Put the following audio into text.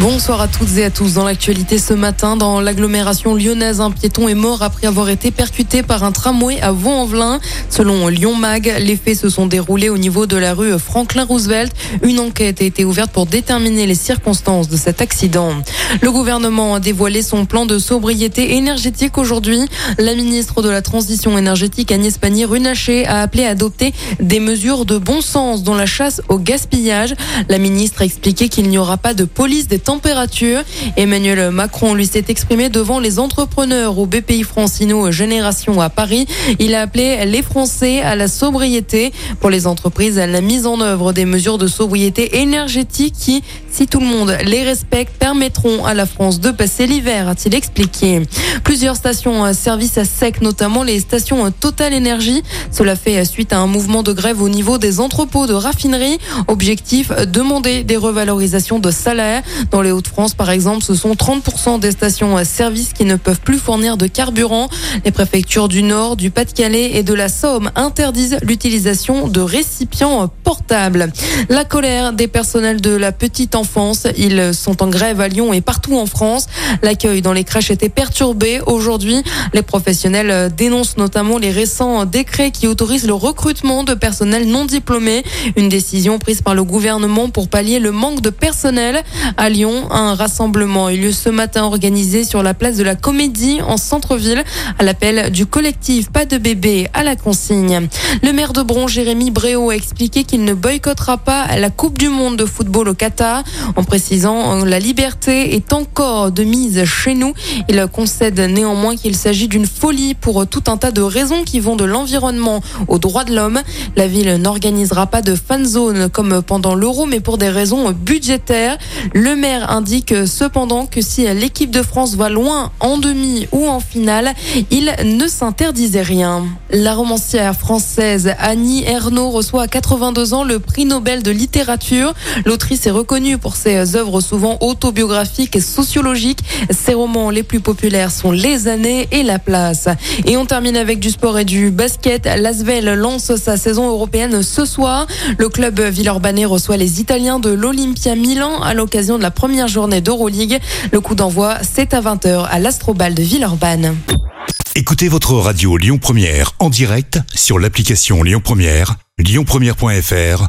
Bonsoir à toutes et à tous. Dans l'actualité ce matin, dans l'agglomération lyonnaise, un piéton est mort après avoir été percuté par un tramway à Vaux-en-Velin. Selon Lyon Mag, les faits se sont déroulés au niveau de la rue Franklin Roosevelt. Une enquête a été ouverte pour déterminer les circonstances de cet accident. Le gouvernement a dévoilé son plan de sobriété énergétique aujourd'hui. La ministre de la Transition énergétique Agnès Pannier-Runacher a appelé à adopter des mesures de bon sens dans la chasse au gaspillage. La ministre a expliqué qu'il n'y aura pas de police des températures. Emmanuel Macron lui s'est exprimé devant les entrepreneurs au BPI Francino Génération à Paris. Il a appelé les Français à la sobriété. Pour les entreprises, à la mise en œuvre des mesures de sobriété énergétique qui, si tout le monde les respecte, permettront à la France de passer l'hiver, a-t-il expliqué. Plusieurs stations service à sec, notamment les stations Total Énergie. Cela fait suite à un mouvement de grève au niveau des entrepôts de raffinerie. Objectif, demander des revalorisations de salaire. Dans les Hauts-de-France, par exemple, ce sont 30% des stations service qui ne peuvent plus fournir de carburant. Les préfectures du Nord, du Pas-de-Calais et de la Somme interdisent l'utilisation de récipients portables. La colère des personnels de la petite enfance. Ils sont en grève à Lyon et partout en France. L'accueil dans les crèches était perturbé. Aujourd'hui, les professionnels dénoncent notamment les récents décrets qui autorisent le recrutement de personnel non diplômé. Une décision prise par le gouvernement pour pallier le manque de personnel. À Lyon, un rassemblement eu lieu ce matin organisé sur la place de la Comédie en centre-ville à l'appel du collectif Pas de bébé à la consigne. Le maire de Bron, Jérémy Bréau, a expliqué qu'il ne boycottera pas la Coupe du monde de football au Qatar en précisant la liberté est encore de mise chez nous. Il concède néanmoins qu'il s'agit d'une folie pour tout un tas de raisons qui vont de l'environnement aux droits de l'homme. La ville n'organisera pas de fan zone comme pendant l'Euro mais pour des raisons budgétaires. Le maire indique cependant que si l'équipe de France va loin en demi ou en finale, il ne s'interdisait rien. La romancière française Annie Ernaux reçoit à 82 ans le prix Nobel de littérature. L'autrice est reconnue pour ses œuvres souvent autobiographiques et sociologiques. Ses romans les plus populaires sont Les années et La place. Et on termine avec du sport et du basket. L'Asvel lance sa saison européenne ce soir. Le club Villeurbanne reçoit les Italiens de l'Olympia Milan à l'occasion de la première journée d'Euroleague. Le coup d'envoi, c'est à 20h à l'Astrobal de Villeurbanne. Écoutez votre radio Lyon Première en direct sur l'application Lyon Première, lyonpremière.fr